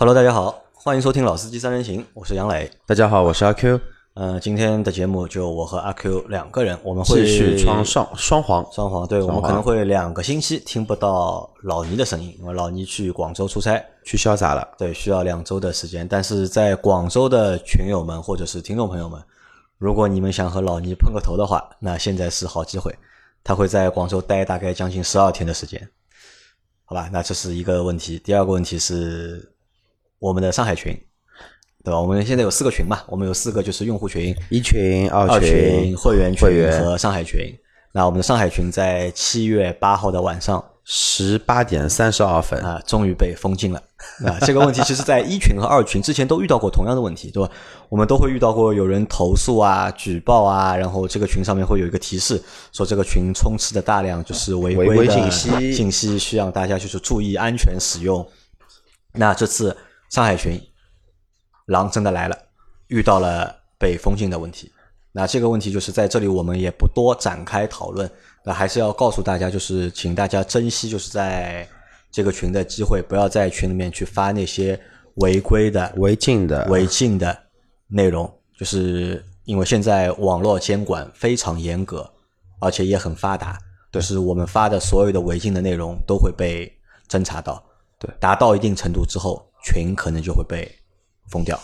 Hello，大家好，欢迎收听《老司机三人行》，我是杨磊。大家好，我是阿 Q。呃，今天的节目就我和阿 Q 两个人，我们会继续双双双黄双黄。对，我们可能会两个星期听不到老倪的声音，因为老倪去广州出差，去潇洒了。对，需要两周的时间。但是在广州的群友们或者是听众朋友们，如果你们想和老倪碰个头的话，那现在是好机会。他会在广州待大概将近十二天的时间，好吧？那这是一个问题。第二个问题是我们的上海群。对吧？我们现在有四个群嘛，我们有四个就是用户群，一群、二群、会员会员和上海群。那我们的上海群在七月八号的晚上十八点三十二分啊，终于被封禁了。啊，这个问题其实，在一群和二群之前都遇到过同样的问题，对吧？我们都会遇到过有人投诉啊、举报啊，然后这个群上面会有一个提示，说这个群充斥着大量就是违规信息，信息需要大家就是注意安全使用。那这次上海群狼真的来了。遇到了被封禁的问题，那这个问题就是在这里我们也不多展开讨论，那还是要告诉大家，就是请大家珍惜就是在这个群的机会，不要在群里面去发那些违规的、违禁的、违禁的内容，就是因为现在网络监管非常严格，而且也很发达，就是我们发的所有的违禁的内容都会被侦查到，对，达到一定程度之后，群可能就会被封掉。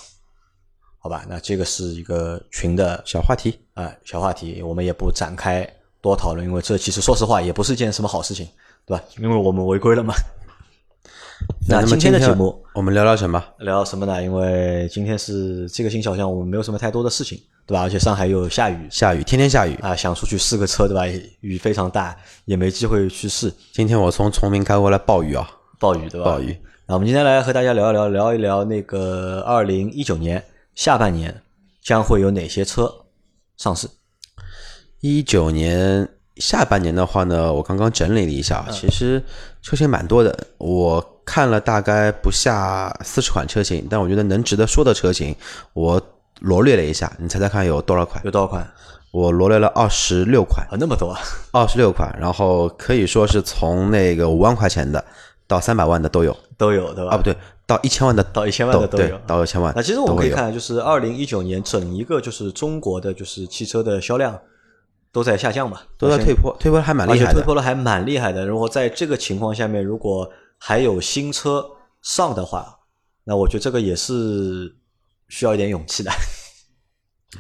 好吧，那这个是一个群的小话题啊，小话题，我们也不展开多讨论，因为这其实说实话也不是件什么好事情，对吧？因为我们违规了嘛。那今天的节目我们聊聊什么？聊什么呢？因为今天是这个星期好像，我们没有什么太多的事情，对吧？而且上海又下雨，下雨，天天下雨啊，想出去试个车，对吧？雨非常大，也没机会去试。今天我从崇明开过来，暴雨啊，暴雨，对吧？暴雨。那我们今天来和大家聊一聊，聊一聊那个二零一九年。下半年将会有哪些车上市？一九年下半年的话呢，我刚刚整理了一下，其实车型蛮多的。我看了大概不下四十款车型，但我觉得能值得说的车型，我罗列了一下，你猜猜看有多少款？有多少款？我罗列了二十六款啊，那么多啊！二十六款，然后可以说是从那个五万块钱的到三百万的都有，都有对吧？啊，不对。到一千万的，到一千万的都有，到一千万。那其实我们可以看，就是二零一九年整一个就是中国的就是汽车的销量都在下降嘛，都在退坡，退坡还蛮厉害的，退坡了还蛮厉害的。如果在这个情况下面，如果还有新车上的话，那我觉得这个也是需要一点勇气的。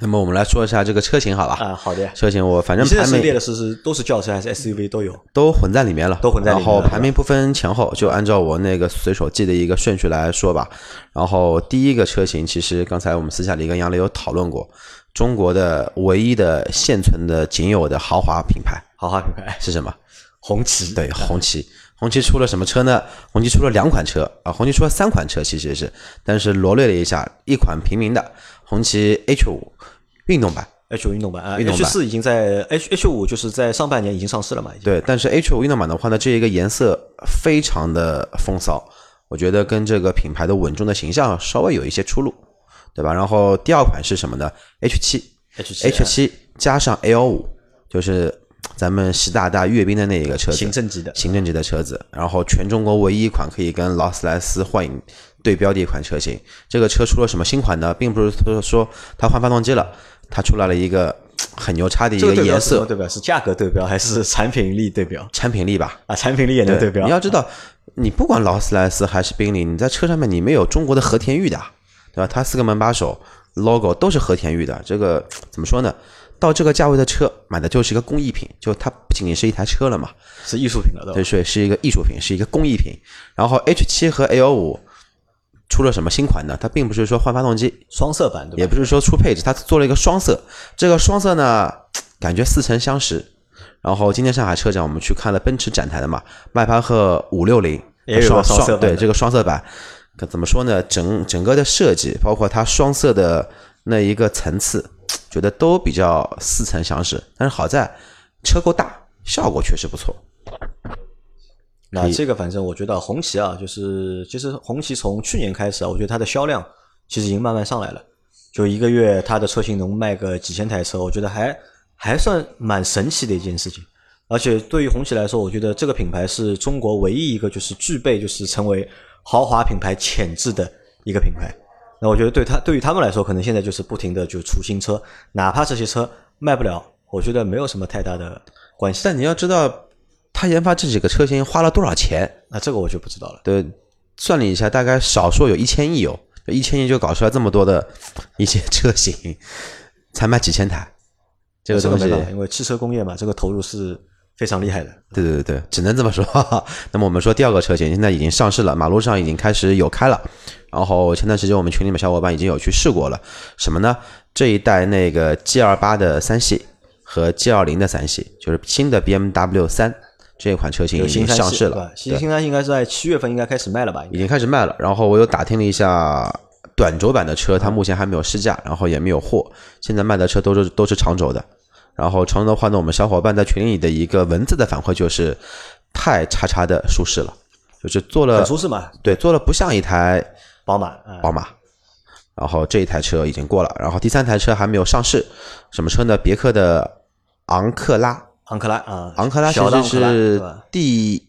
那么我们来说一下这个车型，好吧？啊，好的。车型我反正排名列的是是都是轿车还是 SUV 都有，都混在里面了，都混在里面。然后排名不分前后，就按照我那个随手记的一个顺序来说吧。然后第一个车型，其实刚才我们私下里跟杨磊有讨论过，中国的唯一的现存的仅有的豪华品牌，豪华品牌是什么？红旗。对，红旗。红旗出了什么车呢？红旗出了两款车啊，红旗出了三款车，其实是，但是罗列了一下，一款平民的红旗 H 五。运动版，H 五运动版啊，H 四已经在 H H 五就是在上半年已经上市了嘛？已经对，但是 H 五运动版的话呢，这一个颜色非常的风骚，我觉得跟这个品牌的稳重的形象稍微有一些出入，对吧？然后第二款是什么呢？H 七，H 七，H 七加上 L 五，就是咱们习大大阅兵的那一个车子，行政级的，行政级的车子，然后全中国唯一一款可以跟劳斯莱斯幻影对标的一款车型。这个车出了什么新款呢？并不是说它换发动机了。它出来了一个很牛叉的一个颜色，对标是价格对标还是产品力对标？产品力吧，啊，产品力也能对标。你要知道，你不管劳斯莱斯还是宾利，你在车上面你没有中国的和田玉的，对吧？它四个门把手 logo 都是和田玉的，这个怎么说呢？到这个价位的车买的就是一个工艺品，就它不仅仅是一台车了嘛，是艺术品了，对，是是一个艺术品，是一个工艺品。然后 H 七和 L 五。出了什么新款呢？它并不是说换发动机，双色版，也不是说出配置，它做了一个双色。这个双色呢，感觉似曾相识。然后今天上海车展，我们去看了奔驰展台的嘛，迈巴赫五六零也有双色对这个双色版，怎么说呢？整整个的设计，包括它双色的那一个层次，觉得都比较似曾相识。但是好在车够大，效果确实不错。那这个反正我觉得红旗啊，就是其实红旗从去年开始啊，我觉得它的销量其实已经慢慢上来了。就一个月它的车型能卖个几千台车，我觉得还还算蛮神奇的一件事情。而且对于红旗来说，我觉得这个品牌是中国唯一一个就是具备就是成为豪华品牌潜质的一个品牌。那我觉得对他对于他们来说，可能现在就是不停的就出新车，哪怕这些车卖不了，我觉得没有什么太大的关系。但你要知道，他研发这几个车型花了多少钱？那这个我就不知道了。对，算了一下，大概少说有一千亿哦，一千亿就搞出来这么多的一些车型，才卖几千台，这个东西，因为汽车工业嘛，这个投入是。非常厉害的，对对对对，只能这么说。那么我们说第二个车型现在已经上市了，马路上已经开始有开了。然后前段时间我们群里面小伙伴已经有去试过了，什么呢？这一代那个 G 二八的三系和 G 二零的三系，就是新的 BMW 三这一款车型已经上市了。新新三应该是在七月份应该开始卖了吧？已经开始卖了。然后我又打听了一下，短轴版的车它目前还没有试驾，然后也没有货。现在卖的车都是都是长轴的。然后长轴的话呢，我们小伙伴在群里的一个文字的反馈就是太叉叉的舒适了，就是做了很舒适嘛，对，做了不像一台宝马，宝马。然后这一台车已经过了，然后第三台车还没有上市，什么车呢？别克的昂克拉，昂克拉啊，昂克拉其实是第。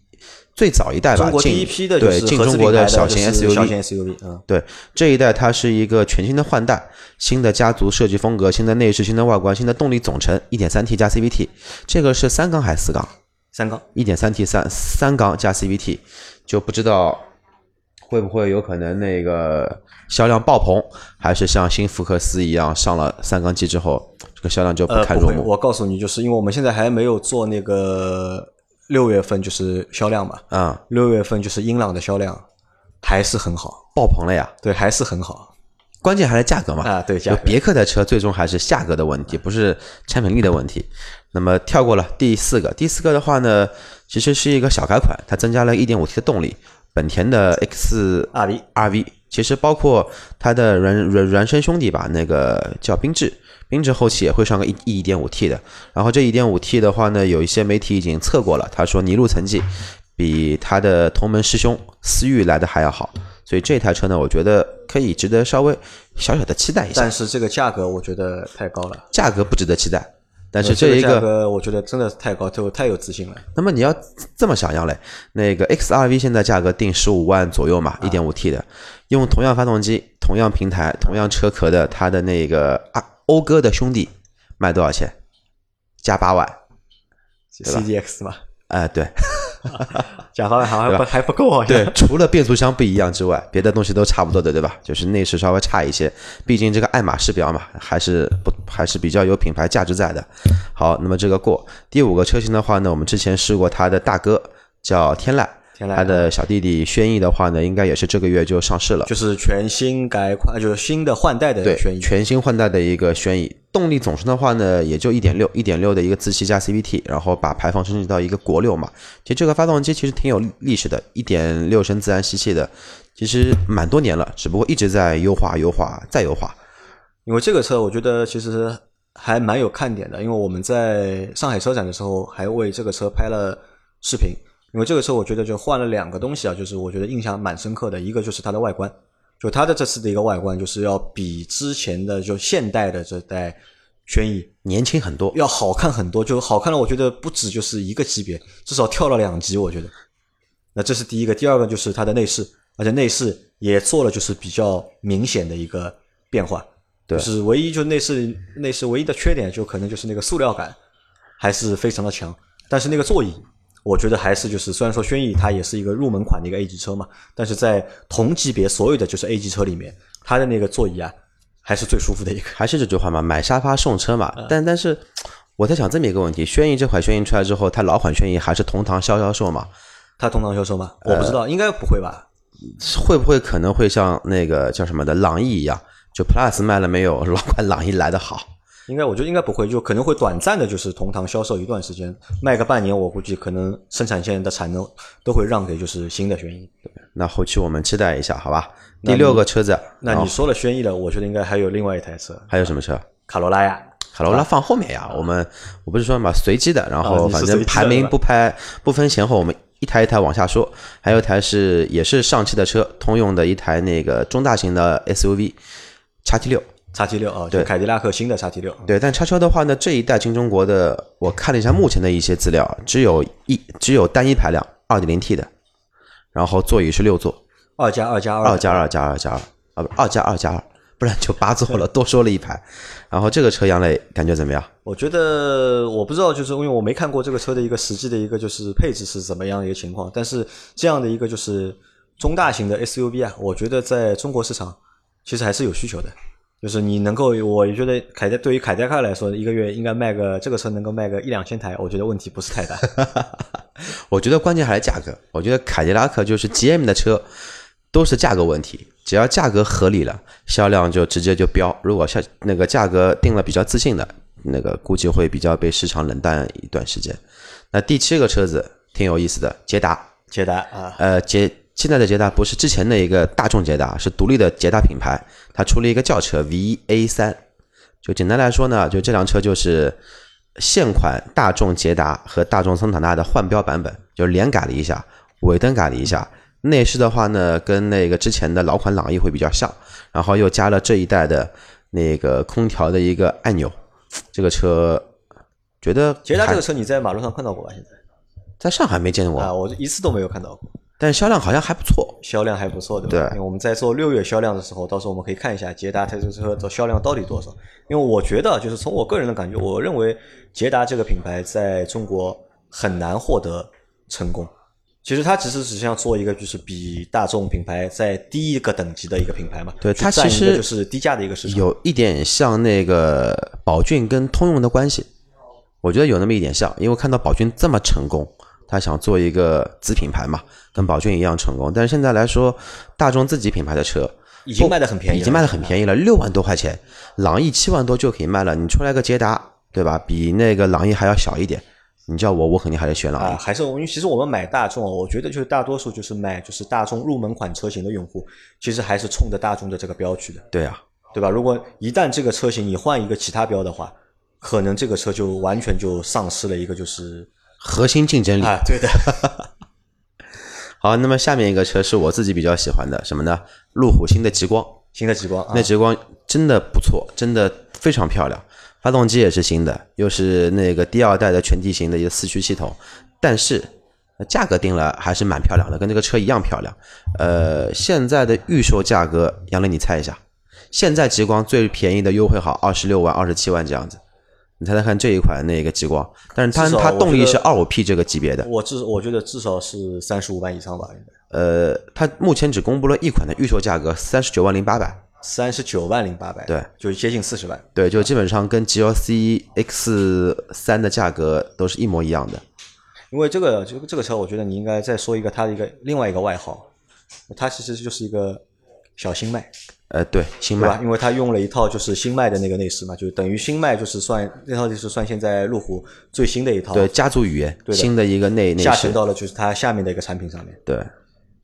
最早一代吧，中国第一批的对进中国的小型 SUV，小型 SUV 嗯，对这一代它是一个全新的换代，新的家族设计风格，新的内饰，新的外观，新的动力总成一点三 T 加 CVT，这个是三缸还是四缸？三缸一点三 T 三三缸加 CVT，就不知道会不会有可能那个销量爆棚，还是像新福克斯一样上了三缸机之后，这个销量就不堪入目。我告诉你，就是因为我们现在还没有做那个。六月份就是销量嘛，啊，六月份就是英朗的销量还是很好，爆棚了呀，对，还是很好，关键还是价格嘛，啊，对，就别克的车最终还是价格的问题，不是产品力的问题。那么跳过了第四个，第四个的话呢，其实是一个小改款，它增加了一点五 T 的动力，本田的 X R V R V，其实包括它的孪孪孪生兄弟吧，那个叫缤智。缤智后期也会上个一一点五 T 的，然后这一点五 T 的话呢，有一些媒体已经测过了，他说泥路成绩比他的同门师兄思域来的还要好，所以这台车呢，我觉得可以值得稍微小小的期待一下。但是这个价格我觉得太高了，价格不值得期待。但是这一个我觉得真的太高，就太有自信了。那么你要这么想象嘞，那个 XRV 现在价格定十五万左右嘛，一点五 T 的，用同样发动机、同样平台、同样车壳的，它的那个啊。讴歌的兄弟卖多少钱？加八万，CDX 嘛？哎，对，加八万好像不还不够啊。对，除了变速箱不一样之外，别的东西都差不多的，对吧？就是内饰稍微差一些，毕竟这个爱马仕标嘛，还是不还是比较有品牌价值在的。好，那么这个过第五个车型的话呢，我们之前试过它的大哥叫天籁。他的小弟弟轩逸的话呢，应该也是这个月就上市了，就是全新改款，就是新的换代的轩逸，全新换代的一个轩逸。动力总成的话呢，也就一点六，一点六的一个自吸加 CVT，然后把排放升级到一个国六嘛。其实这个发动机其实挺有历史的，一点六升自然吸气的，其实蛮多年了，只不过一直在优化、优化再优化。因为这个车我觉得其实还蛮有看点的，因为我们在上海车展的时候还为这个车拍了视频。因为这个车，我觉得就换了两个东西啊，就是我觉得印象蛮深刻的。一个就是它的外观，就它的这次的一个外观，就是要比之前的就现代的这代轩逸年轻很多，要好看很多。就好看了，我觉得不止就是一个级别，至少跳了两级。我觉得，那这是第一个。第二个就是它的内饰，而且内饰也做了就是比较明显的一个变化。对，就是唯一就内饰内饰唯一的缺点，就可能就是那个塑料感还是非常的强，但是那个座椅。我觉得还是就是，虽然说轩逸它也是一个入门款的一个 A 级车嘛，但是在同级别所有的就是 A 级车里面，它的那个座椅啊，还是最舒服的一个。还是这句话嘛，买沙发送车嘛。但但是我在想这么一个问题：轩逸这款轩逸出来之后，它老款轩逸还是同堂销销售嘛？它同堂销售吗？我不知道，应该不会吧？会不会可能会像那个叫什么的朗逸一样，就 Plus 卖了没有老款朗逸来的好？应该我觉得应该不会，就可能会短暂的，就是同堂销售一段时间，卖个半年，我估计可能生产线的产能都会让给就是新的轩逸。那后期我们期待一下，好吧？第六个车子，那你说了轩逸了，我觉得应该还有另外一台车，还有什么车？卡罗拉呀，卡罗拉放后面呀。我们我不是说嘛，随机的，然后反正排名不排不分前后，我们一台一台往下说。还有一台是也是上汽的车，通用的一台那个中大型的 SUV，叉 T 六。叉 T 六啊，对，凯迪拉克新的叉 T 六。对，但叉车的话呢，这一代新中国的，我看了一下目前的一些资料，只有一只有单一排量二点零 T 的，然后座椅是六座，二加二加二，二加二加二加二，啊，不二加二加二，不然就八座了，多说了一排。然后这个车杨磊感觉怎么样？我觉得我不知道，就是因为我没看过这个车的一个实际的一个就是配置是怎么样的一个情况，但是这样的一个就是中大型的 SUV 啊，我觉得在中国市场其实还是有需求的。就是你能够，我觉得凯迪对于凯迪拉克来说，一个月应该卖个这个车能够卖个一两千台，我觉得问题不是太大。我觉得关键还是价格。我觉得凯迪拉克就是 GM 的车都是价格问题，只要价格合理了，销量就直接就飙。如果下那个价格定了比较自信的，那个估计会比较被市场冷淡一段时间。那第七个车子挺有意思的，捷达。捷达啊，呃，捷现在的捷达不是之前的一个大众捷达，是独立的捷达品牌，它出了一个轿车 VA 三。就简单来说呢，就这辆车就是现款大众捷达和大众桑塔纳的换标版本，就是脸改了一下，尾灯改了一下，内饰的话呢，跟那个之前的老款朗逸会比较像，然后又加了这一代的那个空调的一个按钮。这个车觉得捷达这个车你在马路上看到过吧？现在在上海没见过啊，我一次都没有看到过。但销量好像还不错，销量还不错，对吧？对，因为我们在做六月销量的时候，到时候我们可以看一下捷达这个车的销量到底多少。因为我觉得，就是从我个人的感觉，我认为捷达这个品牌在中国很难获得成功。其实它只是只想做一个，就是比大众品牌在低一个等级的一个品牌嘛。对，它其实就是低价的一个市场，有一点像那个宝骏跟通用的关系。我觉得有那么一点像，因为看到宝骏这么成功。他想做一个子品牌嘛，跟宝骏一样成功。但是现在来说，大众自己品牌的车已经卖的很便宜，已经卖的很便宜了，六万多块钱，朗逸七万多就可以卖了。你出来个捷达，对吧？比那个朗逸还要小一点。你叫我，我肯定还是选朗逸。啊，还是因为其实我们买大众，我觉得就是大多数就是买就是大众入门款车型的用户，其实还是冲着大众的这个标去的。对啊，对吧？如果一旦这个车型你换一个其他标的话，可能这个车就完全就丧失了一个就是。核心竞争力啊，对的。好，那么下面一个车是我自己比较喜欢的，什么呢？路虎新的极光，新的极光，那极光真的不错，真的非常漂亮。发动机也是新的，又是那个第二代的全地形的一个四驱系统，但是价格定了还是蛮漂亮的，跟这个车一样漂亮。呃，现在的预售价格，杨磊你猜一下，现在极光最便宜的优惠好二十六万、二十七万这样子。你猜猜看这一款那个极光，但是它它动力是二五 P 这个级别的，我至我觉得至少是三十五万以上吧，应该。呃，它目前只公布了一款的预售价格，三十九万零八百，三十九万零八百，对，就接近四十万，对，就基本上跟 GLC X 三的价格都是一模一样的。因为这个这个这个车，我觉得你应该再说一个它的一个另外一个外号，它其实就是一个小新迈。呃，对，新迈，因为它用了一套就是新迈的那个内饰嘛，就等于新迈就是算那套就是算现在路虎最新的一套，对，家族语言，新的一个内内下沉到了就是它下面的一个产品上面。对，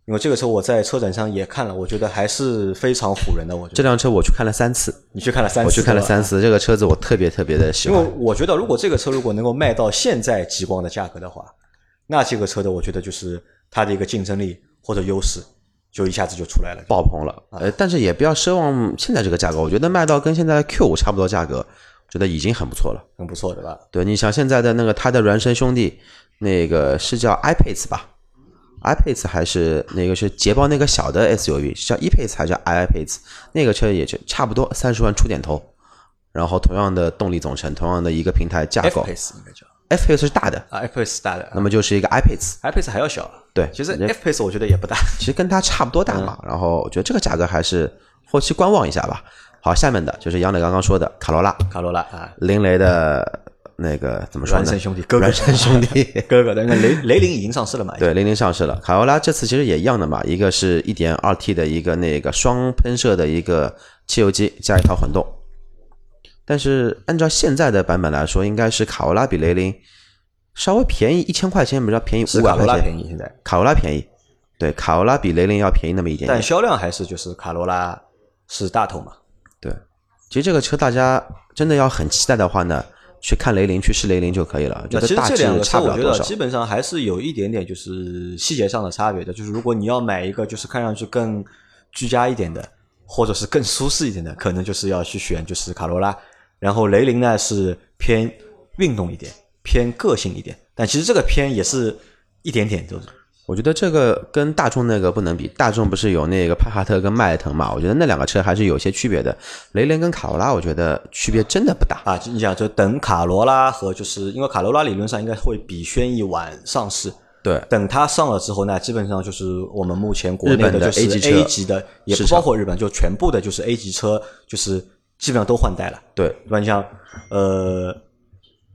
因为这个车我在车展上也看了，我觉得还是非常唬人的。我觉得这辆车我去看了三次，你去看了三次，我去看了三次，这个车子我特别特别的喜欢。因为我觉得如果这个车如果能够卖到现在极光的价格的话，那这个车的我觉得就是它的一个竞争力或者优势。就一下子就出来了，爆棚了。呃，但是也不要奢望现在这个价格，我觉得卖到跟现在 Q 五差不多价格，觉得已经很不错了，很不错，对吧？对，你想现在的那个它的孪生兄弟，那个是叫 iPace 吧？iPace 还是那个是捷豹那个小的 SUV，叫 ePace 还是 iPace？那个车也就差不多三十万出点头，然后同样的动力总成，同样的一个平台架构。F Pace 是大的啊 Pace 大的，那么就是一个 I Pace，I Pace 还要小。对，其实 F Pace 我觉得也不大，其实跟它差不多大嘛。然后我觉得这个价格还是后期观望一下吧。好，下面的就是杨磊刚刚说的卡罗拉，卡罗拉啊，林雷的那个怎么说呢？孪生兄弟，哥哥孪生兄弟，哥哥的那雷雷凌已经上市了嘛？对，雷凌上市了。卡罗拉这次其实也一样的嘛，一个是一点二 T 的一个那个双喷射的一个汽油机加一套混动，但是按照现在的版本来说，应该是卡罗拉比雷凌。稍微便宜一千块钱，比较便宜五百块钱。便宜现在卡罗拉便宜，对，卡罗拉比雷凌要便宜那么一点。点但销量还是就是卡罗拉是大头嘛？对，其实这个车大家真的要很期待的话呢，去看雷凌，去试雷凌就可以了。其实这两个车我觉得基本上还是有一点点就是细节上的差别的。就是如果你要买一个就是看上去更居家一点的，或者是更舒适一点的，可能就是要去选就是卡罗拉。然后雷凌呢是偏运动一点。偏个性一点，但其实这个偏也是一点点，就是我觉得这个跟大众那个不能比，大众不是有那个帕萨特跟迈腾嘛？我觉得那两个车还是有些区别的。雷凌跟卡罗拉，我觉得区别真的不大啊。你想，就等卡罗拉和就是因为卡罗拉理论上应该会比轩逸晚上市，对。等它上了之后，那基本上就是我们目前国内的就是 A 级的，也不包括日本，就全部的就是 A 级车，就是基本上都换代了。对，对吧？你像呃，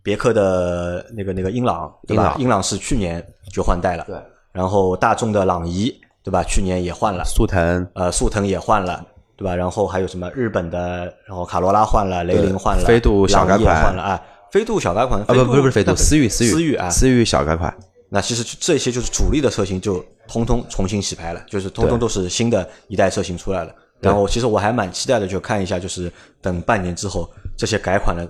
别克的那个那个英朗，对吧？英朗是去年就换代了。对。然后大众的朗逸，对吧？去年也换了，速腾，呃，速腾也换了，对吧？然后还有什么日本的，然后卡罗拉换了，雷凌换了，飞度小改款换了啊，飞度小改款啊，不不是不是飞度，思域思域啊，思域小改款。那其实这些就是主力的车型，就通通重新洗牌了，就是通通都是新的一代车型出来了。然后其实我还蛮期待的，就看一下，就是等半年之后这些改款的。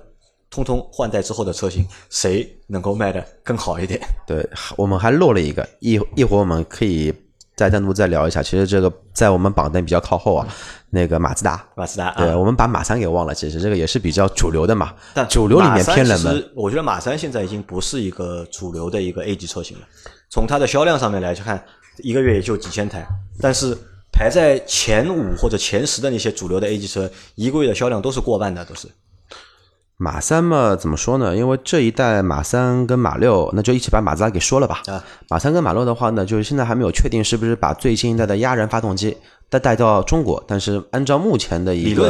通通换代之后的车型，谁能够卖的更好一点？对我们还漏了一个，一一会儿我们可以再单独再聊一下。其实这个在我们榜单比较靠后啊，那个马自达，马自达，对我们把马三给忘了。其实这个也是比较主流的嘛，但主流里面偏冷门。我觉得马三现在已经不是一个主流的一个 A 级车型了。从它的销量上面来去看，一个月也就几千台，但是排在前五或者前十的那些主流的 A 级车，一个月的销量都是过万的，都是。马三嘛，怎么说呢？因为这一代马三跟马六，那就一起把马自达给说了吧。啊，马三跟马六的话呢，就是现在还没有确定是不是把最新一代的压燃发动机带带到中国。但是按照目前的一个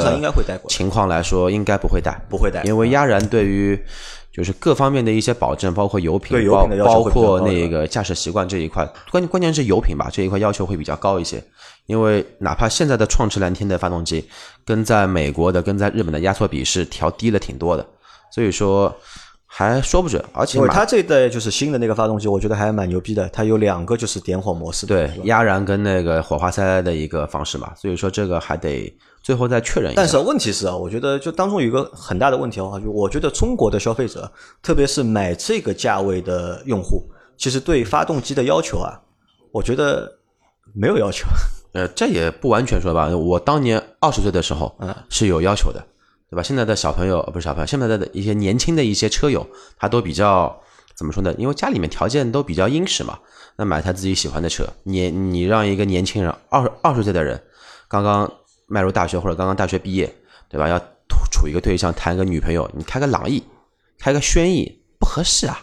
情况来说，应该不会带，不会带，因为压燃对于就是各方面的一些保证，包括油品，包包括那个驾驶习惯这一块，关键关键是油品吧，这一块要求会比较高一些。因为哪怕现在的创驰蓝天的发动机，跟在美国的、跟在日本的压缩比是调低了挺多的，所以说还说不准。而且，因为它这一代就是新的那个发动机，我觉得还蛮牛逼的。它有两个就是点火模式，对，压燃跟那个火花塞的一个方式嘛。所以说这个还得最后再确认一下。但是问题是啊，我觉得就当中有一个很大的问题的话，就我觉得中国的消费者，特别是买这个价位的用户，其实对发动机的要求啊，我觉得没有要求。呃，这也不完全说吧。我当年二十岁的时候，嗯，是有要求的，对吧？现在的小朋友不是小朋友，现在的一些年轻的一些车友，他都比较怎么说呢？因为家里面条件都比较殷实嘛，那买台自己喜欢的车，你你让一个年轻人二二十岁的人，刚刚迈入大学或者刚刚大学毕业，对吧？要处一个对象，谈个女朋友，你开个朗逸，开个轩逸不合适啊，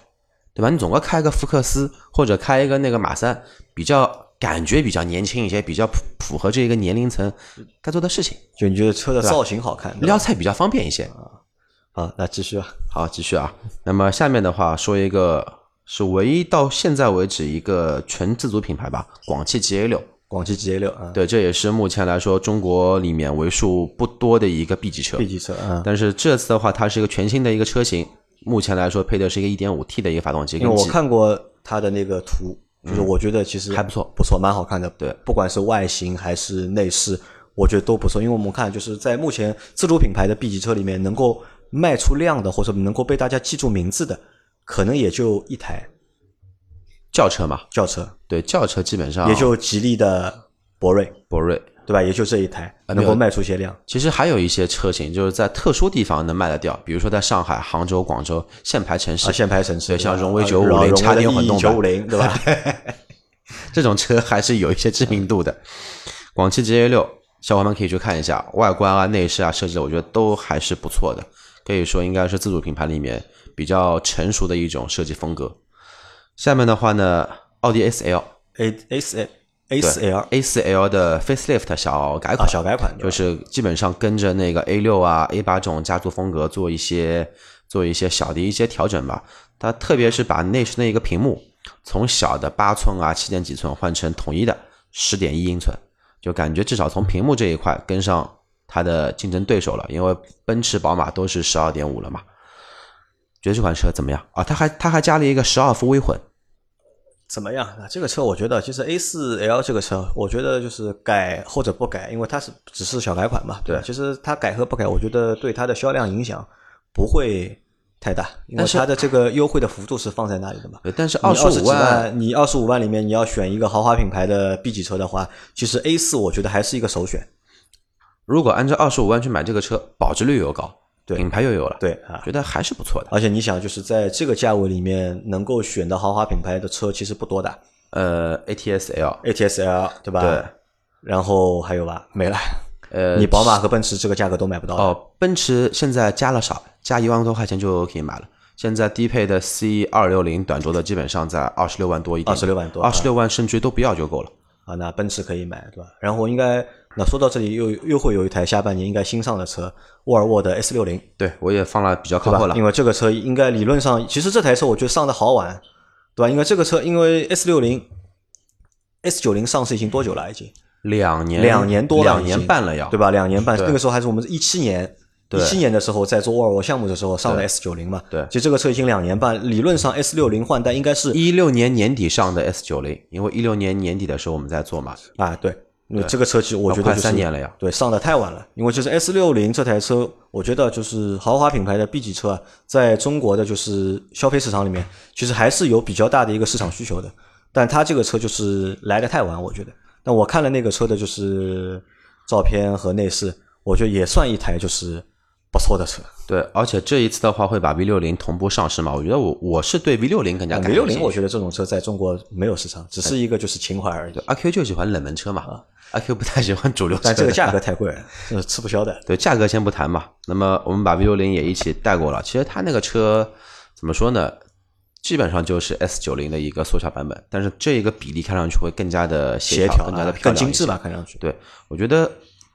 对吧？你总归开个福克斯或者开一个那个马三比较。感觉比较年轻一些，比较符符合这一个年龄层该做的事情。就你觉得车的造型好看，撩菜比较方便一些啊。好，那继续啊。好，继续啊。那么下面的话说一个，是唯一到现在为止一个纯自主品牌吧，广汽 GA 六。广汽 GA 六啊，对，这也是目前来说中国里面为数不多的一个 B 级车。B 级车啊。但是这次的话，它是一个全新的一个车型，目前来说配的是一个 1.5T 的一个发动机。因为我看过它的那个图。就是我觉得其实还不错，不错，蛮好看的。对，不管是外形还是内饰，我觉得都不错。因为我们看，就是在目前自主品牌的 B 级车里面，能够卖出量的，或者能够被大家记住名字的，可能也就一台轿车嘛。轿车，对，轿车基本上也就吉利的博瑞，博瑞。对吧？也就这一台能够卖出些量。其实还有一些车型，就是在特殊地方能卖得掉，比如说在上海、杭州、广州限牌城市，限牌城市，像荣威九五零、插电混动九五零，对吧？这种车还是有一些知名度的。广汽 GA 六，小伙伴们可以去看一下，外观啊、内饰啊设计，我觉得都还是不错的，可以说应该是自主品牌里面比较成熟的一种设计风格。下面的话呢，奥迪 S L，A S L。A 四 L A 四 L 的 facelift 小改款，小改款就是基本上跟着那个 A 六啊 A 八这种家族风格做一些做一些小的一些调整吧。它特别是把内饰那一个屏幕从小的八寸啊七点几寸换成统一的十点一英寸，就感觉至少从屏幕这一块跟上它的竞争对手了。因为奔驰、宝马都是十二点五了嘛。觉得这款车怎么样啊？它还它还加了一个十二伏微混。怎么样？这个车我觉得，其实 A 四 L 这个车，我觉得就是改或者不改，因为它是只是小改款嘛。对，其实它改和不改，我觉得对它的销量影响不会太大，因为它的这个优惠的幅度是放在那里的嘛。但是二十五万，你二十五万里面你要选一个豪华品牌的 B 级车的话，其实 A 四我觉得还是一个首选。如果按照二十五万去买这个车，保值率又高。对，品牌又有了，对啊，觉得还是不错的。而且你想，就是在这个价位里面能够选的豪华品牌的车其实不多的。呃，ATS-L，ATS-L 对吧？对。然后还有吧，没了。呃，你宝马和奔驰这个价格都买不到。哦，奔驰现在加了少，加一万多块钱就可以买了。现在低配的 C 二六零短轴的基本上在二十六万多一点，二十六万多，二十六万甚至都不要就够了。啊，那奔驰可以买，对吧？然后应该那说到这里又又会有一台下半年应该新上的车，沃尔沃的 S 六零，对我也放了比较靠后了，因为这个车应该理论上，其实这台车我觉得上的好晚，对吧？因为这个车因为 S 六零、S 九零上市已经多久了？已经两年两年多两年半了要，对吧？两年半，那个时候还是我们一七年。一七年的时候，在做沃尔沃项目的时候上了 S 九零嘛？对，其实这个车已经两年半，理论上 S 六零换代应该是一六年年底上的 S 九零，因为一六年年底的时候我们在做嘛。啊，对，因为这个车其实我觉得快三年了呀。对，上的太晚了，因为就是 S 六零这台车，我觉得就是豪华品牌的 B 级车啊，在中国的就是消费市场里面，其实还是有比较大的一个市场需求的。但它这个车就是来的太晚，我觉得。但我看了那个车的就是照片和内饰，我觉得也算一台就是。不错的车，对，而且这一次的话会把 V 六零同步上市嘛？我觉得我我是对 V 六零更加 V 六零，我觉得这种车在中国没有市场，只是一个就是情怀而已。阿 Q 就喜欢冷门车嘛，阿 Q 不太喜欢主流车，但这个价格太贵了，吃不消的。对，价格先不谈嘛。那么我们把 V 六零也一起带过了。其实它那个车怎么说呢？基本上就是 S 九零的一个缩小版本，但是这一个比例看上去会更加的协调，更加的更精致吧？看上去。对，我觉得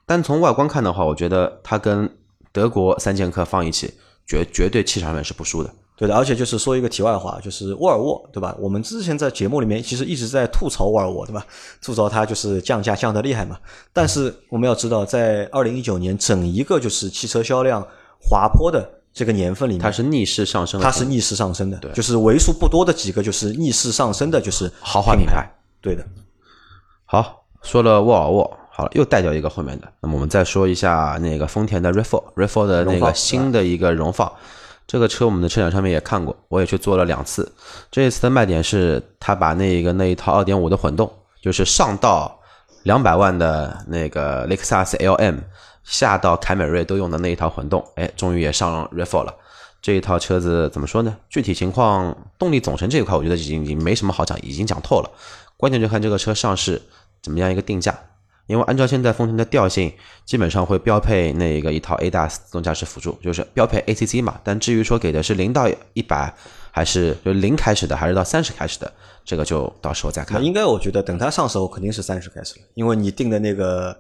单从外观看的话，我觉得它跟德国三剑客放一起，绝绝对气场上面是不输的。对的，而且就是说一个题外话，就是沃尔沃，对吧？我们之前在节目里面其实一直在吐槽沃尔沃，对吧？吐槽它就是降价降的厉害嘛。但是我们要知道，在二零一九年整一个就是汽车销量滑坡的这个年份里面，它是逆势上升，它是逆势上升的，对，就是为数不多的几个就是逆势上升的，就是豪华品牌。对的。好，说了沃尔沃。好了，又带掉一个后面的。那么我们再说一下那个丰田的 RAV4，RAV4 的那个新的一个荣放，这个车我们的车展上面也看过，我也去做了两次。这一次的卖点是，它把那个那一套2.5的混动，就是上到两百万的那个雷克萨斯 LM，下到凯美瑞都用的那一套混动，哎，终于也上 RAV4 了。这一套车子怎么说呢？具体情况，动力总成这一块，我觉得已经已经没什么好讲，已经讲透了。关键就看这个车上市怎么样一个定价。因为按照现在丰田的调性，基本上会标配那个一套 ADAS 自动驾驶辅助，就是标配 ACC 嘛。但至于说给的是零到一百，还是就零开始的，还是到三十开始的，这个就到时候再看。应该我觉得等它上手肯定是三十开始了，因为你定的那个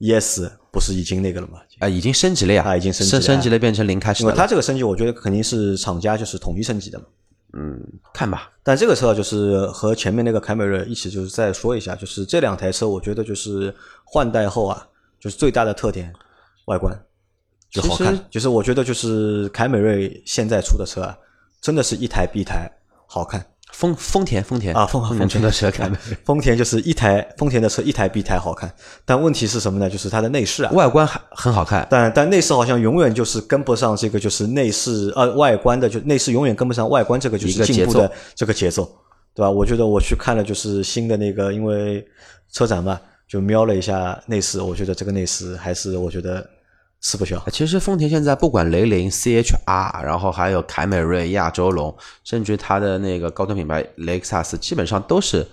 ES 不是已经那个了吗？啊，已经升级了呀，啊，已经升级升升级了，变成零开始。因为它这个升级，我觉得肯定是厂家就是统一升级的嘛。嗯，看吧。但这个车就是和前面那个凯美瑞一起，就是再说一下，就是这两台车，我觉得就是换代后啊，就是最大的特点，外观就好看。就是我觉得就是凯美瑞现在出的车啊，真的是一台比一台好看。丰丰田丰田啊，丰丰田的车看的，丰田就是一台丰田的车一台比一台好看，但问题是什么呢？就是它的内饰啊，外观还很好看，但但内饰好像永远就是跟不上这个就是内饰呃外观的，就内饰永远跟不上外观这个就是进步的这个节奏，对吧？我觉得我去看了就是新的那个，因为车展嘛，就瞄了一下内饰，我觉得这个内饰还是我觉得。吃不消。其实丰田现在不管雷凌、CHR，然后还有凯美瑞、亚洲龙，甚至它的那个高端品牌雷克萨斯，基本上都是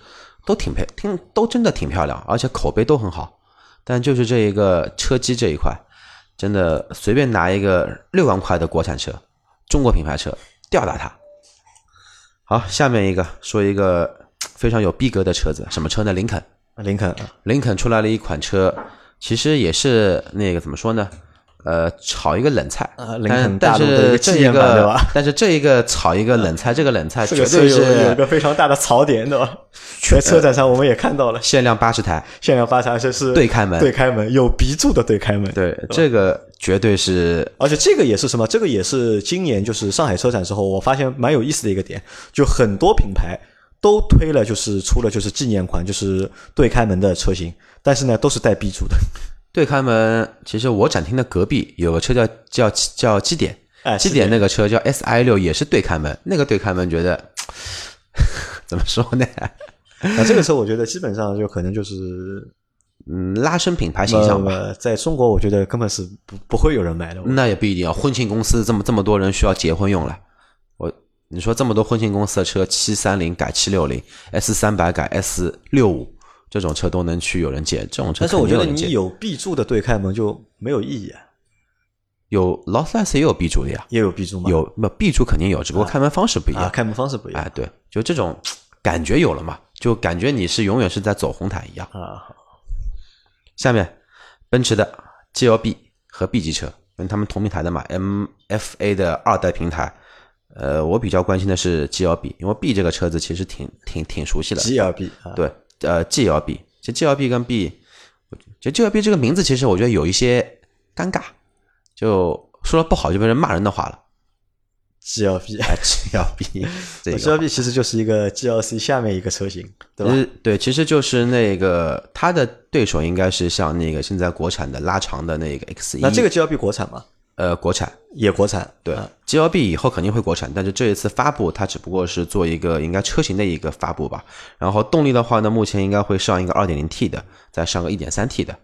都挺配，挺都真的挺漂亮，而且口碑都很好。但就是这一个车机这一块，真的随便拿一个六万块的国产车，中国品牌车吊打它。好，下面一个说一个非常有逼格的车子，什么车呢？林肯。林肯，林肯出来了一款车，其实也是那个怎么说呢？呃，炒一个冷菜，但但是这一个，但是这一个炒一个冷菜，这个冷菜绝对是有一个非常大的槽点的。在车展上我们也看到了，限量八十台，限量八十台，而且是对开门，对开门有鼻柱的对开门。对，这个绝对是，而且这个也是什么？这个也是今年就是上海车展之后，我发现蛮有意思的一个点，就很多品牌都推了，就是出了就是纪念款，就是对开门的车型，但是呢都是带 B 柱的。对开门，其实我展厅的隔壁有个车叫叫叫基点，基点那个车叫 S I 六，也是对开门。那个对开门觉得 怎么说呢？那这个车我觉得基本上就可能就是 嗯拉升品牌形象吧。在中国，我觉得根本是不不会有人买的。那也不一定啊，婚庆公司这么这么多人需要结婚用了，我你说这么多婚庆公司的车，七三零改七六零，S 三百改 S 六五，这种车都能去有人借，这种车但是我觉得你有 B 柱的对开门就没有意义啊，有劳斯莱斯也有 B 柱的呀，也有 B 柱吗？有那 B 柱肯定有，只不过开门方式不一样。啊，开门方式不一样哎，对，就这种感觉有了嘛，就感觉你是永远是在走红毯一样。啊。下面，奔驰的 GLB 和 B 级车跟他们同平台的嘛，MFA 的二代平台。呃，我比较关心的是 GLB，因为 B 这个车子其实挺挺挺熟悉的。GLB 啊，对，呃，GLB，其实 GLB 跟 B，就 GLB 这个名字其实我觉得有一些尴尬，就说了不好就被人骂人的话了。GLB 啊，GLB 这个 GLB 其实就是一个 GLC 下面一个车型，对吧？呃，对，其实就是那个它的对手应该是像那个现在国产的拉长的那个 X 一，那这个 GLB 国产吗？呃国产，也国产，对啊，GLB 以后肯定会国产，但是这一次发布它只不过是做一个应该车型的一个发布吧。然后动力的话呢，目前应该会上一个 2.0T 的，再上个 1.3T 的，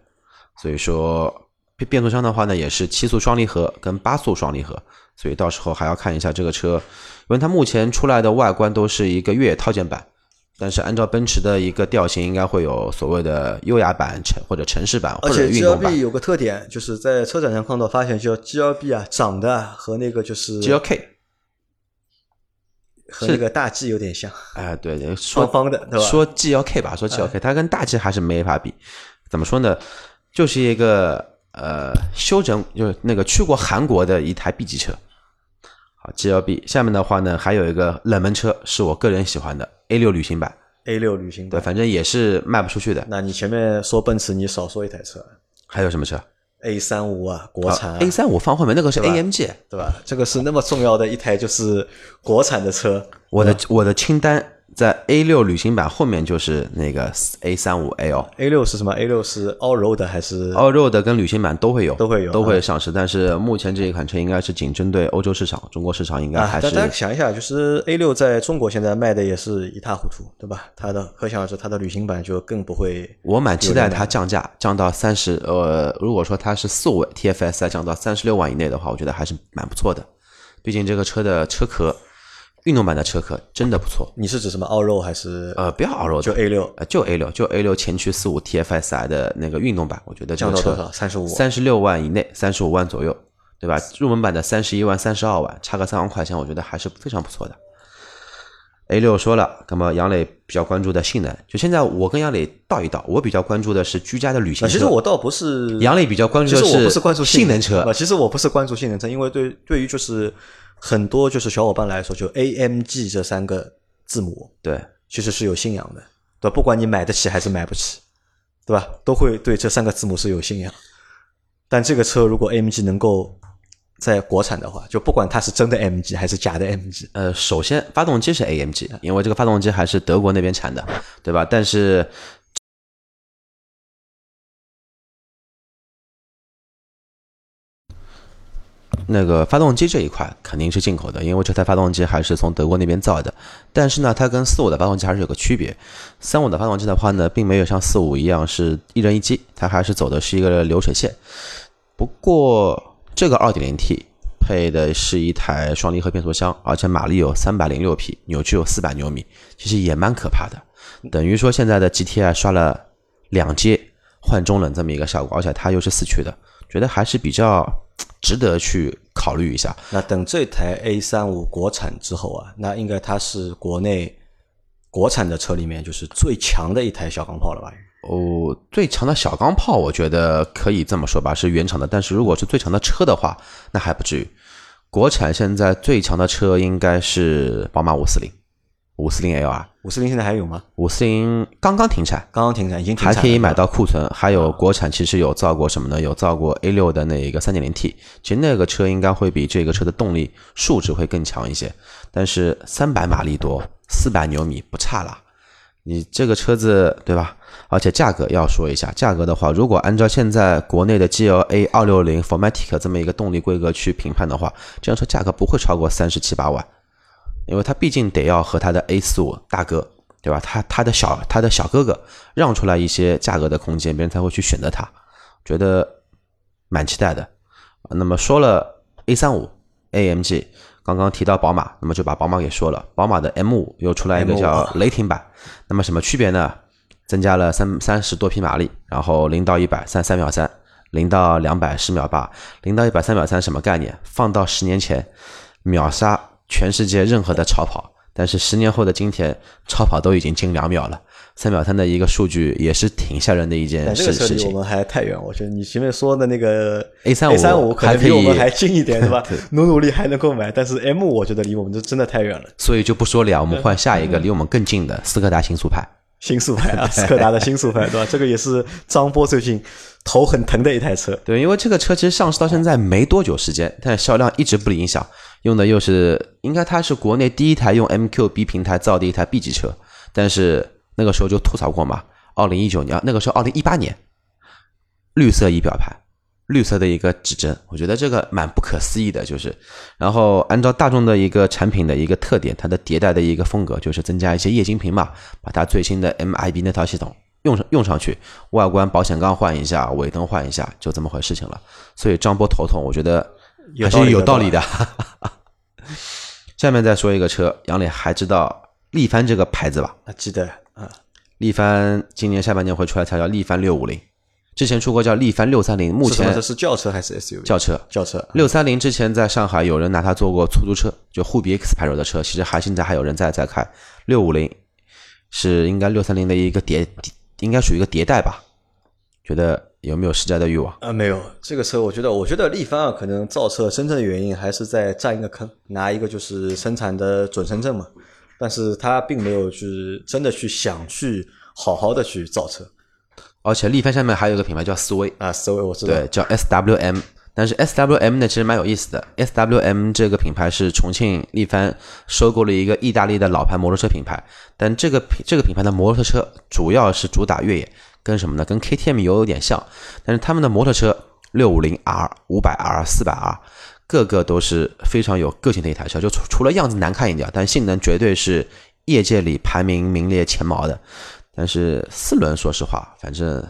所以说变变速箱的话呢，也是七速双离合跟八速双离合，所以到时候还要看一下这个车，因为它目前出来的外观都是一个越野套件版。但是按照奔驰的一个调性，应该会有所谓的优雅版、城或者城市版或而且者运动版 GLB 有个特点，就是在车展上看到，发现就 GLB 啊，长得和那个就是，GLK。和那个大 G 有点像，哎，对对，双方方的，对吧？哎说 GLK 吧，说 GLK，它跟大 G 还是没法比。怎么说呢？就是一个呃修整，就是那个去过韩国的一台 B 级车。好，GLB 下面的话呢，还有一个冷门车，是我个人喜欢的 A 六旅行版。A 六旅行对，版。反正也是卖不出去的。那你前面说奔驰，你少说一台车还有什么车？，A 三五啊，国产啊 A 三五放后面那个是 AMG。对吧？这个是那么重要的一台，就是国产的车。我的我的清单在 A 六旅行版后面就是那个 A 三五 L。A 六是什么？A 六是 All Road 还是？All Road 跟旅行版都会有，都会有都会上市。但是目前这一款车应该是仅针对欧洲市场，中国市场应该啊，还是大家想一下，就是 A 六在中国现在卖的也是一塌糊涂，对吧？它的可想而知，它的旅行版就更不会。我蛮期待它降价，降到三十。呃，如果说它是四五 TFSI 降到三十六万以内的话，我觉得还是蛮不错的。毕竟这个车的车壳，运动版的车壳真的不错。你是指什么 All Road 还是？呃，不要 All Road，就 A 六呃，就 A 六，就 A 六前驱四五 TFSI 的那个运动版，我觉得这个车？三十五。三十六万以内，三十五万左右，对吧？入门版的三十一万、三十二万，差个三万块钱，我觉得还是非常不错的。A 六说了，那么杨磊比较关注的性能，就现在我跟杨磊道一道，我比较关注的是居家的旅行啊，车。其实我倒不是，杨磊比较关注的其实我不是关注性能车啊，，其实我不是关注性能车，因为对对于就是很多就是小伙伴来说，就 AMG 这三个字母对，其实是有信仰的，对吧？不管你买得起还是买不起，对吧？都会对这三个字母是有信仰。但这个车如果 AMG 能够在国产的话，就不管它是真的 AMG 还是假的 AMG，呃，首先发动机是 AMG，因为这个发动机还是德国那边产的，对吧？但是那个发动机这一块肯定是进口的，因为这台发动机还是从德国那边造的。但是呢，它跟四五的发动机还是有个区别。三五的发动机的话呢，并没有像四五一样是一人一机，它还是走的是一个流水线。不过这个 2.0T 配的是一台双离合变速箱，而且马力有306匹，扭矩有400牛米，其实也蛮可怕的。等于说现在的 GTI 刷了两阶换中冷这么一个效果，而且它又是四驱的，觉得还是比较值得去考虑一下。那等这台 A 三五国产之后啊，那应该它是国内国产的车里面就是最强的一台小钢炮了吧？哦，最强的小钢炮，我觉得可以这么说吧，是原厂的。但是如果是最强的车的话，那还不至于。国产现在最强的车应该是宝马五四零，五四零 LR，五四零现在还有吗？五四零刚刚停产，刚刚停产，已经停产还可以买到库存。还有国产其实有造过什么呢？有造过 A 六的那一个三点零 T，其实那个车应该会比这个车的动力数值会更强一些，但是三百马力多，四百牛米不差啦。你这个车子对吧？而且价格要说一下，价格的话，如果按照现在国内的 GLA 二六零 Formatic 这么一个动力规格去评判的话，这辆车价格不会超过三十七八万，因为它毕竟得要和他的 A 四五大哥，对吧？他他的小他的小哥哥让出来一些价格的空间，别人才会去选择它，觉得蛮期待的。那么说了 A 三五 AMG，刚刚提到宝马，那么就把宝马给说了。宝马的 M 五又出来一个叫雷霆版，那么什么区别呢？增加了三三十多匹马力，然后零到一百三三秒三，零到两百十秒八，零到一百三秒三什么概念？放到十年前，秒杀全世界任何的超跑。但是十年后的今天，超跑都已经近两秒了，三秒三的一个数据也是挺吓人的一件事事情。我们还太远，我觉得你前面说的那个 A 三五 A 三五可能比我们还近一点，对吧？努努力还能够买，但是 M 我觉得离我们就真的太远了。所以就不说了，我们换下一个离我们更近的斯柯达新速派。新速派啊，斯柯达的新速派，对吧？这个也是张波最近头很疼的一台车。对，因为这个车其实上市到现在没多久时间，但销量一直不影响。用的又是应该它是国内第一台用 MQB 平台造的一台 B 级车，但是那个时候就吐槽过嘛。二零一九年啊，那个时候二零一八年，绿色仪表盘，绿色的一个指针，我觉得这个蛮不可思议的。就是，然后按照大众的一个产品的一个特点，它的迭代的一个风格就是增加一些液晶屏嘛，把它最新的 MIB 那套系统用上用上去，外观保险杠换一下，尾灯换一下，就这么回事情了。所以张波头痛，我觉得还是有道理的。下面再说一个车，杨磊还知道力帆这个牌子吧？啊，记得啊。力帆今年下半年会出来，它叫力帆六五零，之前出过叫力帆六三零。目前这是轿车还是 SUV？轿车，轿车。六三零之前在上海有人拿它做过出租车，就沪 B X 牌照的车，其实还现在还有人在在开。六五零是应该六三零的一个迭，应该属于一个迭代吧？觉得。有没有试驾的欲望啊？没有，这个车我觉得，我觉得力帆啊，可能造车真正的原因还是在占一个坑，拿一个就是生产的准生证嘛。但是他并没有去真的去想去好好的去造车。而且力帆下面还有一个品牌叫思威啊，思威我知道，对，叫 SWM。但是 SWM 呢，其实蛮有意思的。SWM 这个品牌是重庆力帆收购了一个意大利的老牌摩托车品牌，但这个品这个品牌的摩托车主要是主打越野。跟什么呢？跟 KTM 有有点像，但是他们的摩托车六五零 R、五百 R、四百 R，个个都是非常有个性的一台车。就除除了样子难看一点，但性能绝对是业界里排名名列前茅的。但是四轮，说实话，反正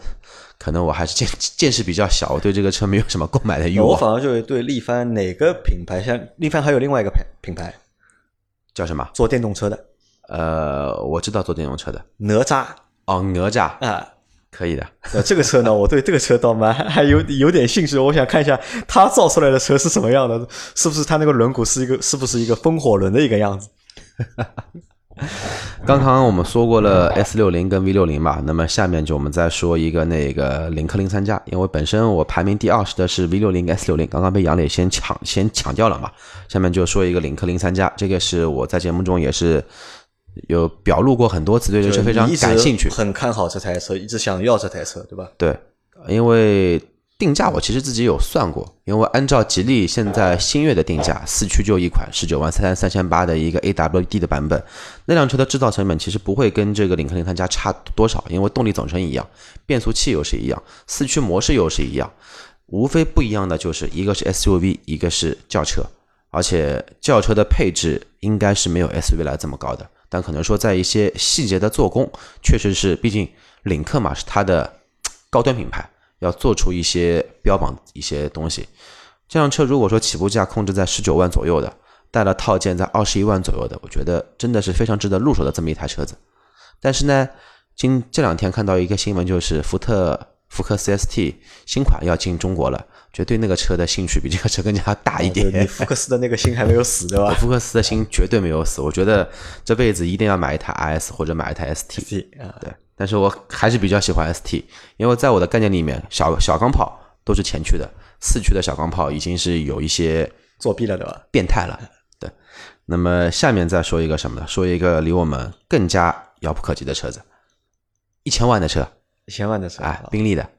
可能我还是见见识比较小，我对这个车没有什么购买的欲望。我反而就是对力帆哪个品牌，像力帆还有另外一个品品牌叫什么？做电动车的。呃，我知道做电动车的哪吒哦，哪吒啊。可以的，呃，这个车呢，我对这个车倒蛮还有有点兴趣，我想看一下它造出来的车是什么样的，是不是它那个轮毂是一个，是不是一个风火轮的一个样子？刚刚我们说过了 S 六零跟 V 六零嘛，那么下面就我们再说一个那个领克零三加，因为本身我排名第二十的是 V 六零跟 S 六零，刚刚被杨磊先抢先抢掉了嘛，下面就说一个领克零三加，这个是我在节目中也是。有表露过很多次，对这车非常感兴趣，很看好这台车，一直想要这台车，对吧？对，因为定价我其实自己有算过，因为按照吉利现在新月的定价，四驱就一款十九万三三千八的一个 AWD 的版本，那辆车的制造成本其实不会跟这个领克零三加差多少，因为动力总成一样，变速器又是一样，四驱模式又是一样，无非不一样的就是一个是 SUV，一个是轿车，而且轿车的配置应该是没有 SUV 来这么高的。但可能说，在一些细节的做工，确实是，毕竟领克嘛是它的高端品牌，要做出一些标榜一些东西。这辆车如果说起步价控制在十九万左右的，带了套件在二十一万左右的，我觉得真的是非常值得入手的这么一台车子。但是呢，今这两天看到一个新闻，就是福特福克斯 ST 新款要进中国了。绝对那个车的兴趣比这个车更加大一点。你福克斯的那个心还没有死，对吧？福克斯的心绝对没有死。我觉得这辈子一定要买一台 RS 或者买一台 ST。啊，对。但是我还是比较喜欢 ST，因为在我的概念里面，小小钢炮都是前驱的，四驱的小钢炮已经是有一些作弊了，对吧？变态了。对。那么下面再说一个什么呢？说一个离我们更加遥不可及的车子，一千万的车，一千万的车，哎，宾利的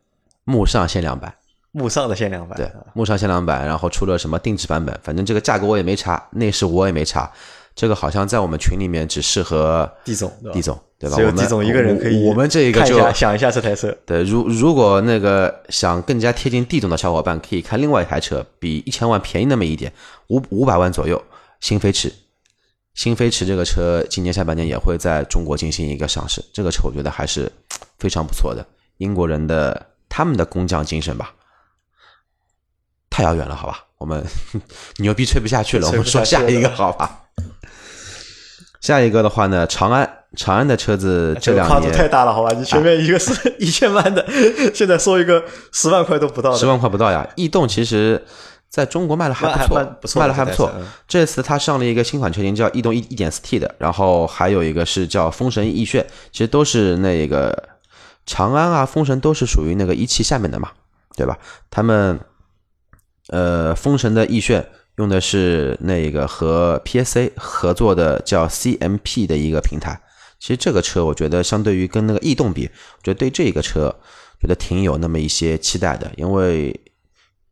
慕尚限量版。慕尚的限量版，对，慕尚限量版，然后出了什么定制版本，反正这个价格我也没查，内饰我也没查，这个好像在我们群里面只适合地总，地总对吧？只有地总一个人可以。我们这一个就想一下这台车。对，如如果那个想更加贴近地总的小伙伴，可以看另外一台车，比一千万便宜那么一点，五五百万左右，新飞驰。新飞驰这个车今年下半年也会在中国进行一个上市，这个车我觉得还是非常不错的，英国人的他们的工匠精神吧。太遥远了，好吧？我们 牛逼吹不下去了，我们说下一个好吧？下一个的话呢，长安，长安的车子这两个跨度太大了，好吧？你前面一个是 一千万的，现在说一个十万块都不到的，十万块不到呀。逸动其实在中国卖的还不错，蛮不错卖的还不错这次它上了一个新款车型叫逸动一一点四 T 的，然后还有一个是叫风神奕炫，其实都是那个长安啊、风神都是属于那个一汽下面的嘛，对吧？他们呃，风神的奕炫用的是那个和 PSA 合作的叫 CMP 的一个平台。其实这个车，我觉得相对于跟那个逸动比，我觉得对这个车觉得挺有那么一些期待的，因为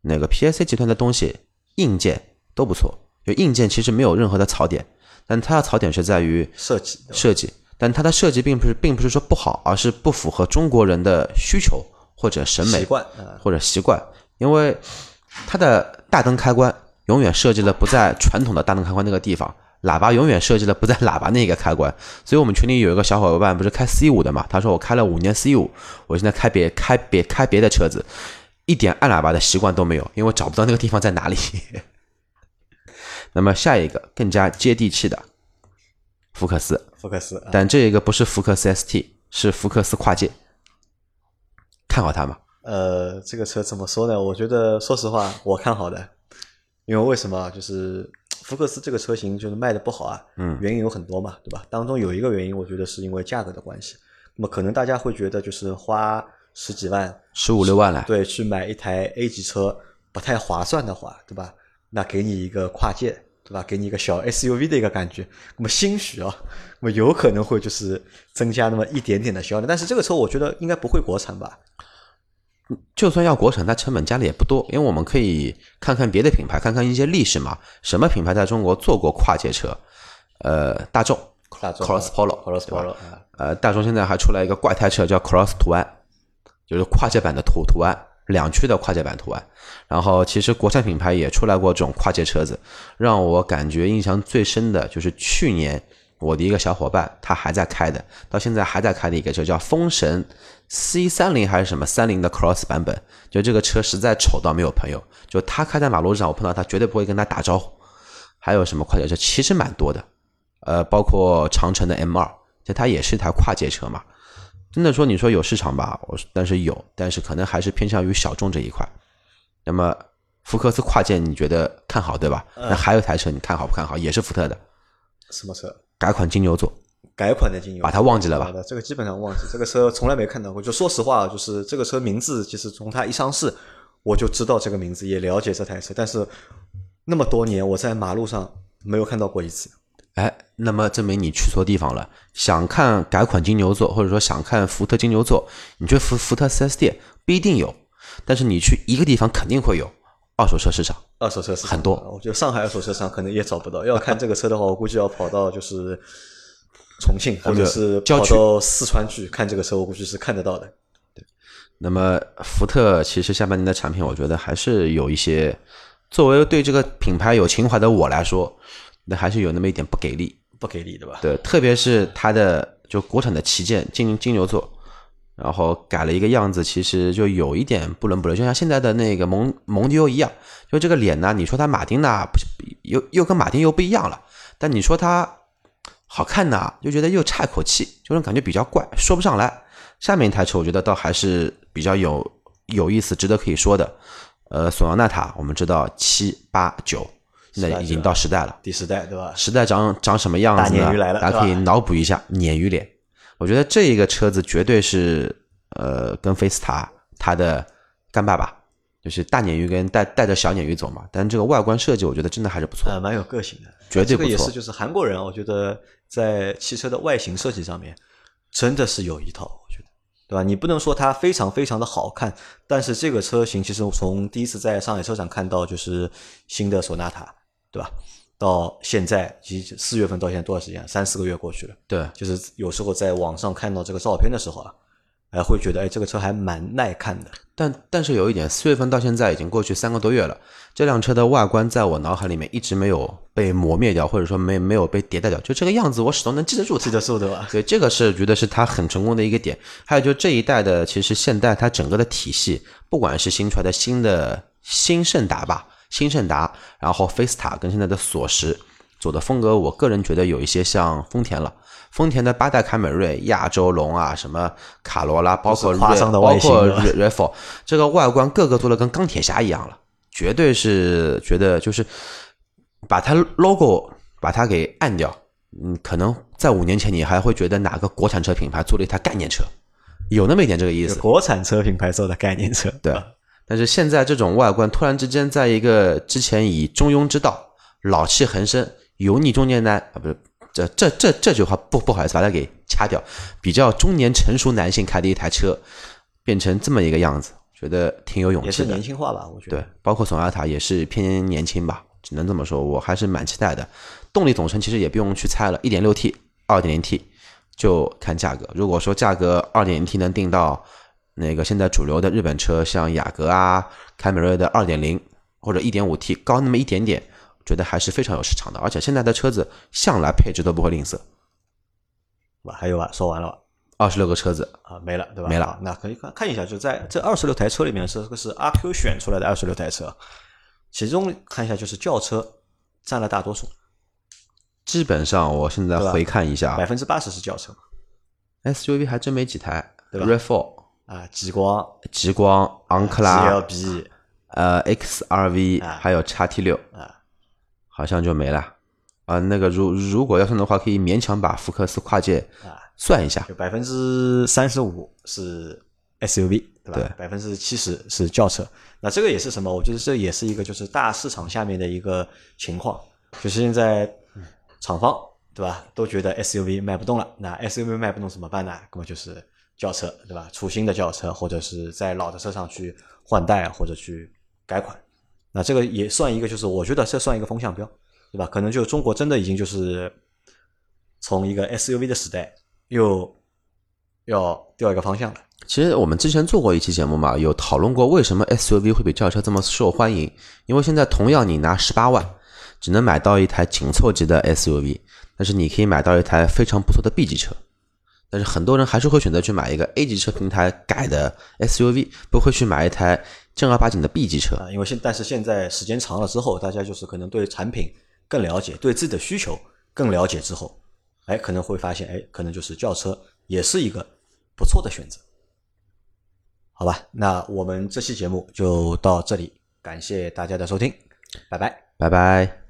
那个 PSA 集团的东西硬件都不错，就硬件其实没有任何的槽点，但它的槽点是在于设计设计，但它的设计并不是并不是说不好，而是不符合中国人的需求或者审美习惯啊，或者习惯，因为它的大灯开关永远设计了不在传统的大灯开关那个地方，喇叭永远设计了不在喇叭那个开关，所以我们群里有一个小伙伴不是开 C 五的嘛，他说我开了五年 C 五，我现在开别开别开别的车子，一点按喇叭的习惯都没有，因为我找不到那个地方在哪里。那么下一个更加接地气的福克斯，福克斯啊，但这一个不是福克斯 ST，是福克斯跨界，看好它吗？呃，这个车怎么说呢？我觉得说实话，我看好的，因为为什么啊？就是福克斯这个车型就是卖的不好啊，嗯原因有很多嘛，对吧？当中有一个原因，我觉得是因为价格的关系。那么可能大家会觉得，就是花十几万，十五六万来，对，去买一台 A 级车不太划算的话，对吧？那给你一个跨界，对吧？给你一个小 SUV 的一个感觉，那么兴许啊，那么有可能会就是增加那么一点点的销量，但是这个车我觉得应该不会国产吧？就算要国产，它成本加的也不多，因为我们可以看看别的品牌，看看一些历史嘛。什么品牌在中国做过跨界车？呃，大众大众 Cross Polo，Cross 对吧 Polo 啊，呃，大众现在还出来一个怪胎车叫 Cross 图案，就是跨界版的图图案，两驱的跨界版图案。然后其实国产品牌也出来过这种跨界车子，让我感觉印象最深的就是去年我的一个小伙伴他还在开的，到现在还在开的一个车叫风神 C 三零还是什么三零的 Cross 版本，就这个车实在丑到没有朋友，就他开在马路上，我碰到他绝对不会跟他打招呼。还有什么跨界车？其实蛮多的，呃，包括长城的 M 二，就它也是一台跨界车嘛。真的说，你说有市场吧，我但是有，但是可能还是偏向于小众这一块。那么福克斯跨界，你觉得看好对吧？那还有一台车，你看好不看好？也是福特的什么车？改款金牛座，改款的金牛，把它忘记了吧，这个基本上忘记，这个车从来没看到过。就说实话，就是这个车名字，其实从它一上市，我就知道这个名字，也了解这台车，但是那么多年我在马路上没有看到过一次。哎，那么证明你去错地方了。想看改款金牛座，或者说想看福特金牛座，你去福福特 4S 店不一定有，但是你去一个地方肯定会有二手车市场。二手车市场很多我觉得上海二手车市场可能也找不到。要看这个车的话，我估计要跑到就是重庆或者是郊区跑到四川去看这个车，我估计是看得到的。对那么福特其实下半年的产品，我觉得还是有一些，作为对这个品牌有情怀的我来说，那还是有那么一点不给力。不给力，对吧？对，特别是它的就国产的旗舰金金牛座，然后改了一个样子，其实就有一点不伦不类，就像现在的那个蒙蒙迪欧一样，就这个脸呢，你说它马丁呢，不又又跟马丁又不一样了，但你说它好看呢，又觉得又差一口气，就种感觉比较怪，说不上来。下面一台车我觉得倒还是比较有有意思，值得可以说的。呃，索纳纳塔，我们知道七八九现在已经到时代了。第十代，对吧？时代长长什么样子呢？鲶鱼来了大家可以脑补一下鲶鱼脸。我觉得这一个车子绝对是呃跟菲斯塔它的干爸爸，就是大鲶鱼跟带带着小鲶鱼走嘛。但这个外观设计，我觉得真的还是不错。呃，蛮有个性的，绝对不错这个也是，就是韩国人啊，我觉得在汽车的外形设计上面真的是有一套，我觉得，对吧？你不能说它非常非常的好看，但是这个车型其实我从第一次在上海车展看到就是新的索纳塔，对吧？到现在，其实四月份到现在多少时间？三四个月过去了。对，就是有时候在网上看到这个照片的时候啊，哎，会觉得哎，这个车还蛮耐看的。但但是有一点，四月份到现在已经过去三个多月了，这辆车的外观在我脑海里面一直没有被磨灭掉，或者说没没有被迭代掉，就这个样子，我始终能记得住它记。得住对吧？对，这个是觉得是它很成功的一个点。还有就这一代的，其实现代它整个的体系，不管是新出来的新的新胜达吧，新胜达，然后菲斯塔跟现在的索石走的风格，我个人觉得有一些像丰田了。丰田的八代凯美瑞、亚洲龙啊，什么卡罗拉，包括包括对吧 r e f o 这个外观个个做的跟钢铁侠一样了，绝对是觉得就是把它 logo 把它给按掉，嗯，可能在五年前你还会觉得哪个国产车品牌做了一台概念车，有那么一点这个意思。国产车品牌做的概念车，对，但是现在这种外观突然之间，在一个之前以中庸之道、老气横生、油腻中年男啊，不是这这这这句话不不好意思把它给掐掉，比较中年成熟男性开的一台车，变成这么一个样子，觉得挺有勇也是气的。年轻化吧？我觉得对，包括索纳塔也是偏年轻吧，只能这么说，我还是蛮期待的。动力总成其实也不用去猜了，1.6T、2.0T 就看价格。如果说价格 2.0T 能定到那个现在主流的日本车，像雅阁啊、凯美瑞的2.0或者 1.5T 高那么一点点，觉得还是非常有市场的。而且现在的车子向来配置都不会吝啬，哇？还有啊？说完了吧？二十六个车子，啊，没了，对吧？没了好那可以看看一下，就在这二十六台车里面，这个是阿 Q 选出来的二十六台车，其中看一下就是轿车占了大多数，基本上我现在回看一下百分之八十是轿车 SUV 还真没几台，对吧 RAV4、啊，极光、极光、昂克拉。GLB 呃，XRV 啊还有 XT 六啊，好像就没了啊。那个如如果要算的话，可以勉强把福克斯跨界啊算一下。就百分之三十五是 SUV，对吧？对百分之七十是轿车。那这个也是什么？我觉得这也是一个就是大市场下面的一个情况，就是现在厂方对吧都觉得 SUV 卖不动了，那 SUV 卖不动怎么办呢？那么就是轿车对吧？出新的轿车，或者是在老的车上去换代或者去改款。那这个也算一个，就是我觉得这算一个风向标，对吧？可能就中国真的已经就是从一个 SUV 的时代又要调一个方向了。其实我们之前做过一期节目嘛，有讨论过为什么 SUV 会比轿车这么受欢迎。因为现在同样你拿十八万，只能买到一台紧凑级的 SUV，但是你可以买到一台非常不错的 B 级车。但是很多人还是会选择去买一个 A 级车平台改的 SUV，不会去买一台正儿八经的 B 级车。啊，因为现但是现在时间长了之后，大家就是可能对产品更了解，对自己的需求更了解之后，哎，可能会发现，哎，可能就是轿车也是一个不错的选择。好吧，那我们这期节目就到这里，感谢大家的收听，拜拜。拜拜。